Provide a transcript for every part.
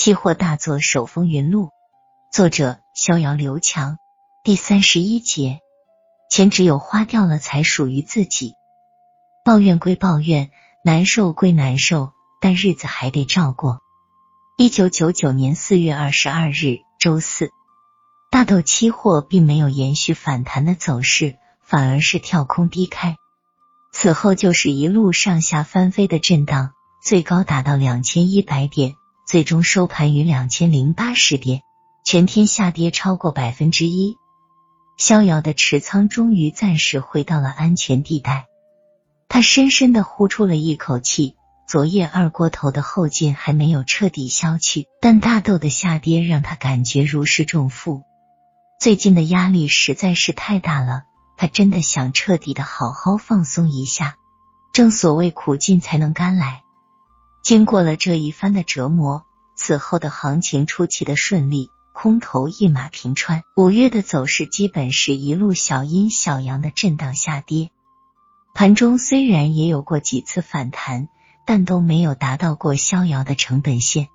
期货大作手风云录，作者逍遥刘强。第三十一节，钱只有花掉了才属于自己。抱怨归抱怨，难受归难受，但日子还得照过。一九九九年四月二十二日，周四，大豆期货并没有延续反弹的走势，反而是跳空低开，此后就是一路上下翻飞的震荡，最高达到两千一百点。最终收盘于两千零八十点，全天下跌超过百分之一。逍遥的持仓终于暂时回到了安全地带，他深深的呼出了一口气。昨夜二锅头的后劲还没有彻底消去，但大豆的下跌让他感觉如释重负。最近的压力实在是太大了，他真的想彻底的好好放松一下。正所谓苦尽才能甘来。经过了这一番的折磨，此后的行情出奇的顺利，空头一马平川。五月的走势基本是一路小阴小阳的震荡下跌，盘中虽然也有过几次反弹，但都没有达到过逍遥的成本线。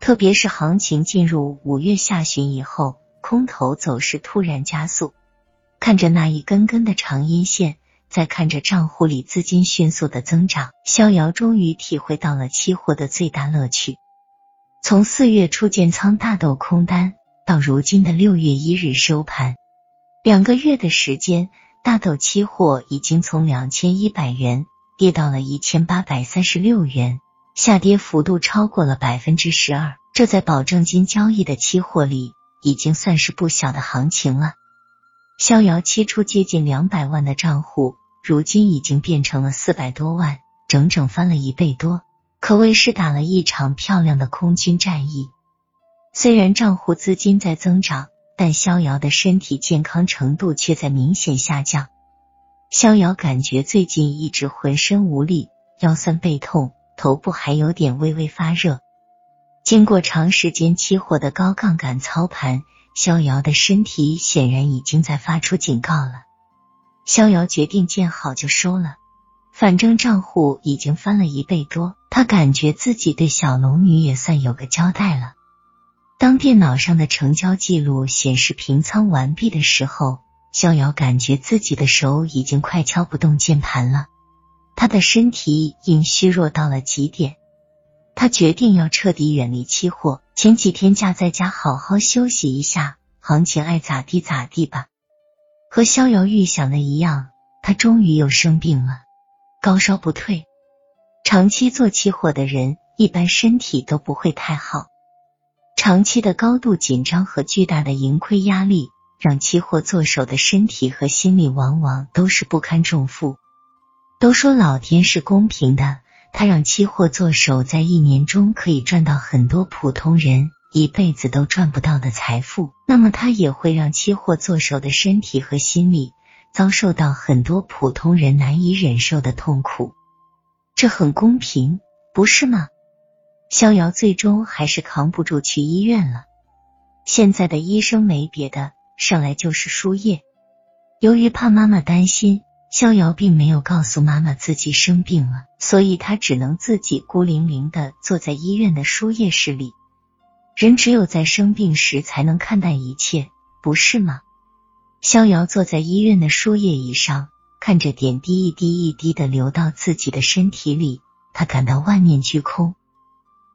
特别是行情进入五月下旬以后，空头走势突然加速。看着那一根根的长阴线。在看着账户里资金迅速的增长，逍遥终于体会到了期货的最大乐趣。从四月初建仓大豆空单，到如今的六月一日收盘，两个月的时间，大豆期货已经从两千一百元跌到了一千八百三十六元，下跌幅度超过了百分之十二。这在保证金交易的期货里，已经算是不小的行情了。逍遥期初接近两百万的账户，如今已经变成了四百多万，整整翻了一倍多，可谓是打了一场漂亮的空军战役。虽然账户资金在增长，但逍遥的身体健康程度却在明显下降。逍遥感觉最近一直浑身无力，腰酸背痛，头部还有点微微发热。经过长时间期货的高杠杆操盘。逍遥的身体显然已经在发出警告了。逍遥决定见好就收了，反正账户已经翻了一倍多，他感觉自己对小龙女也算有个交代了。当电脑上的成交记录显示平仓完毕的时候，逍遥感觉自己的手已经快敲不动键盘了，他的身体因虚弱到了极点。他决定要彻底远离期货，前几天假在家好好休息一下，行情爱咋地咋地吧。和逍遥预想的一样，他终于又生病了，高烧不退。长期做期货的人一般身体都不会太好，长期的高度紧张和巨大的盈亏压力，让期货做手的身体和心理往往都是不堪重负。都说老天是公平的。他让期货做手在一年中可以赚到很多普通人一辈子都赚不到的财富，那么他也会让期货做手的身体和心理遭受到很多普通人难以忍受的痛苦。这很公平，不是吗？逍遥最终还是扛不住去医院了。现在的医生没别的，上来就是输液。由于怕妈妈担心。逍遥并没有告诉妈妈自己生病了，所以他只能自己孤零零的坐在医院的输液室里。人只有在生病时才能看淡一切，不是吗？逍遥坐在医院的输液椅上，看着点滴一滴一滴的流到自己的身体里，他感到万念俱空。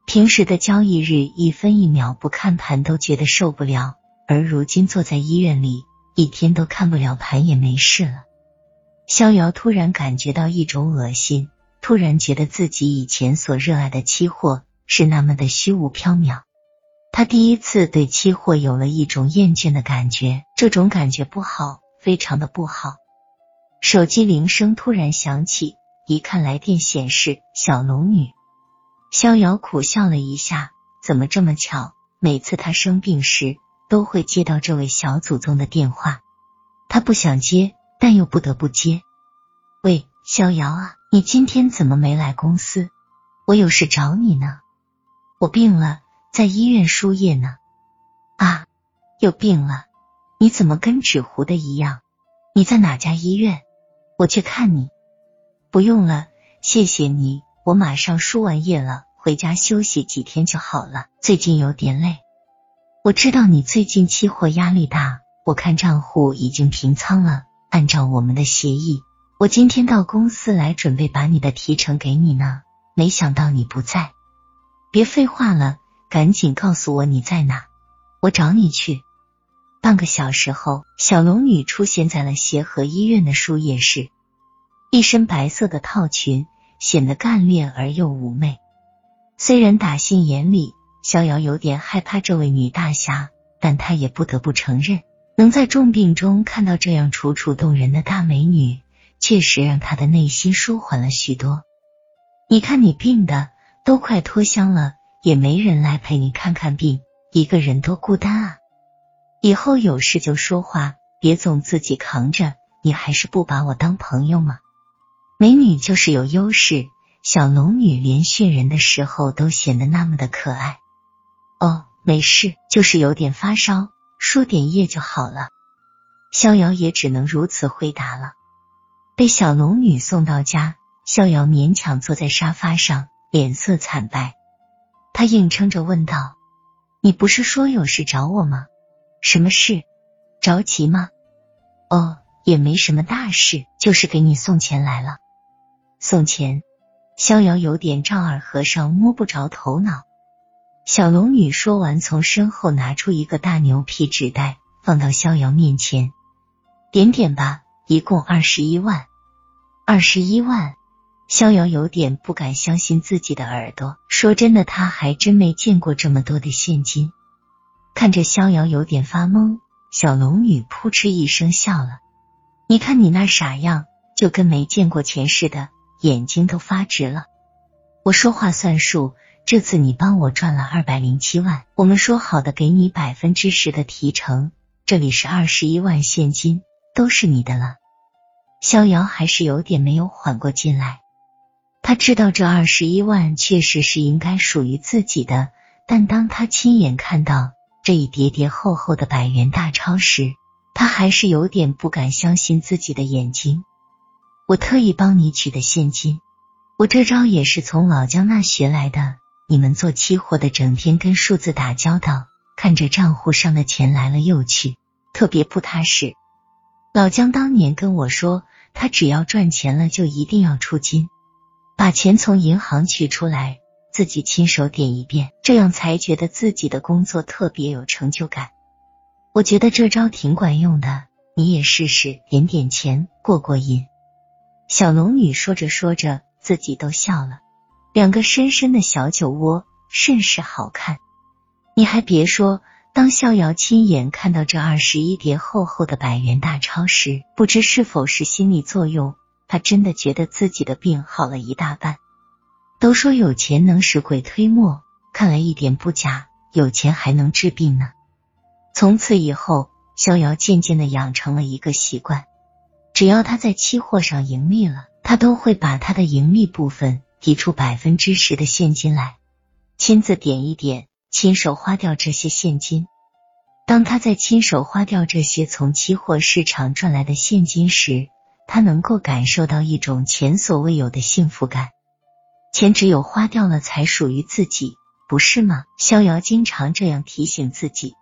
平时的交易日，一分一秒不看盘都觉得受不了，而如今坐在医院里，一天都看不了盘也没事了。逍遥突然感觉到一种恶心，突然觉得自己以前所热爱的期货是那么的虚无缥缈。他第一次对期货有了一种厌倦的感觉，这种感觉不好，非常的不好。手机铃声突然响起，一看来电显示小龙女。逍遥苦笑了一下，怎么这么巧？每次他生病时都会接到这位小祖宗的电话，他不想接。但又不得不接。喂，逍遥啊，你今天怎么没来公司？我有事找你呢。我病了，在医院输液呢。啊，又病了？你怎么跟纸糊的一样？你在哪家医院？我去看你。不用了，谢谢你，我马上输完液了，回家休息几天就好了。最近有点累，我知道你最近期货压力大，我看账户已经平仓了。按照我们的协议，我今天到公司来准备把你的提成给你呢，没想到你不在。别废话了，赶紧告诉我你在哪，我找你去。半个小时后，小龙女出现在了协和医院的输液室，一身白色的套裙，显得干练而又妩媚。虽然打心眼里，逍遥有点害怕这位女大侠，但他也不得不承认，能在重病中看到这样楚楚动人的大美女，确实让他的内心舒缓了许多。你看你病的都快脱香了，也没人来陪你看看病，一个人多孤单啊！以后有事就说话，别总自己扛着。你还是不把我当朋友吗？美女就是有优势，小龙女连训人的时候都显得那么的可爱。哦，没事，就是有点发烧，输点液就好了。逍遥也只能如此回答了。被小龙女送到家，逍遥勉强坐在沙发上，脸色惨白。他硬撑着问道：“你不是说有事找我吗？”什么事？着急吗？哦，也没什么大事，就是给你送钱来了。送钱？逍遥有点丈二和尚摸不着头脑。小龙女说完，从身后拿出一个大牛皮纸袋，放到逍遥面前。点点吧，一共二十一万。二十一万？逍遥有点不敢相信自己的耳朵。说真的，他还真没见过这么多的现金。看着逍遥有点发懵，小龙女扑哧一声笑了。你看你那傻样，就跟没见过钱似的，眼睛都发直了。我说话算数，这次你帮我赚了二百零七万，我们说好的给你百分之十的提成，这里是二十一万现金，都是你的了。逍遥还是有点没有缓过劲来，他知道这二十一万确实是应该属于自己的，但当他亲眼看到。这一叠叠厚厚的百元大钞时，他还是有点不敢相信自己的眼睛。我特意帮你取的现金，我这招也是从老姜那学来的。你们做期货的，整天跟数字打交道，看着账户上的钱来了又去，特别不踏实。老姜当年跟我说，他只要赚钱了，就一定要出金，把钱从银行取出来。自己亲手点一遍，这样才觉得自己的工作特别有成就感。我觉得这招挺管用的，你也试试，点点钱过过瘾。小龙女说着说着，自己都笑了。两个深深的小酒窝，甚是好看。你还别说，当逍遥亲眼看到这二十一叠厚厚的百元大钞时，不知是否是心理作用，他真的觉得自己的病好了一大半。都说有钱能使鬼推磨，看来一点不假，有钱还能治病呢。从此以后，逍遥渐渐的养成了一个习惯，只要他在期货上盈利了，他都会把他的盈利部分提出百分之十的现金来，亲自点一点，亲手花掉这些现金。当他在亲手花掉这些从期货市场赚来的现金时，他能够感受到一种前所未有的幸福感。钱只有花掉了才属于自己，不是吗？逍遥经常这样提醒自己。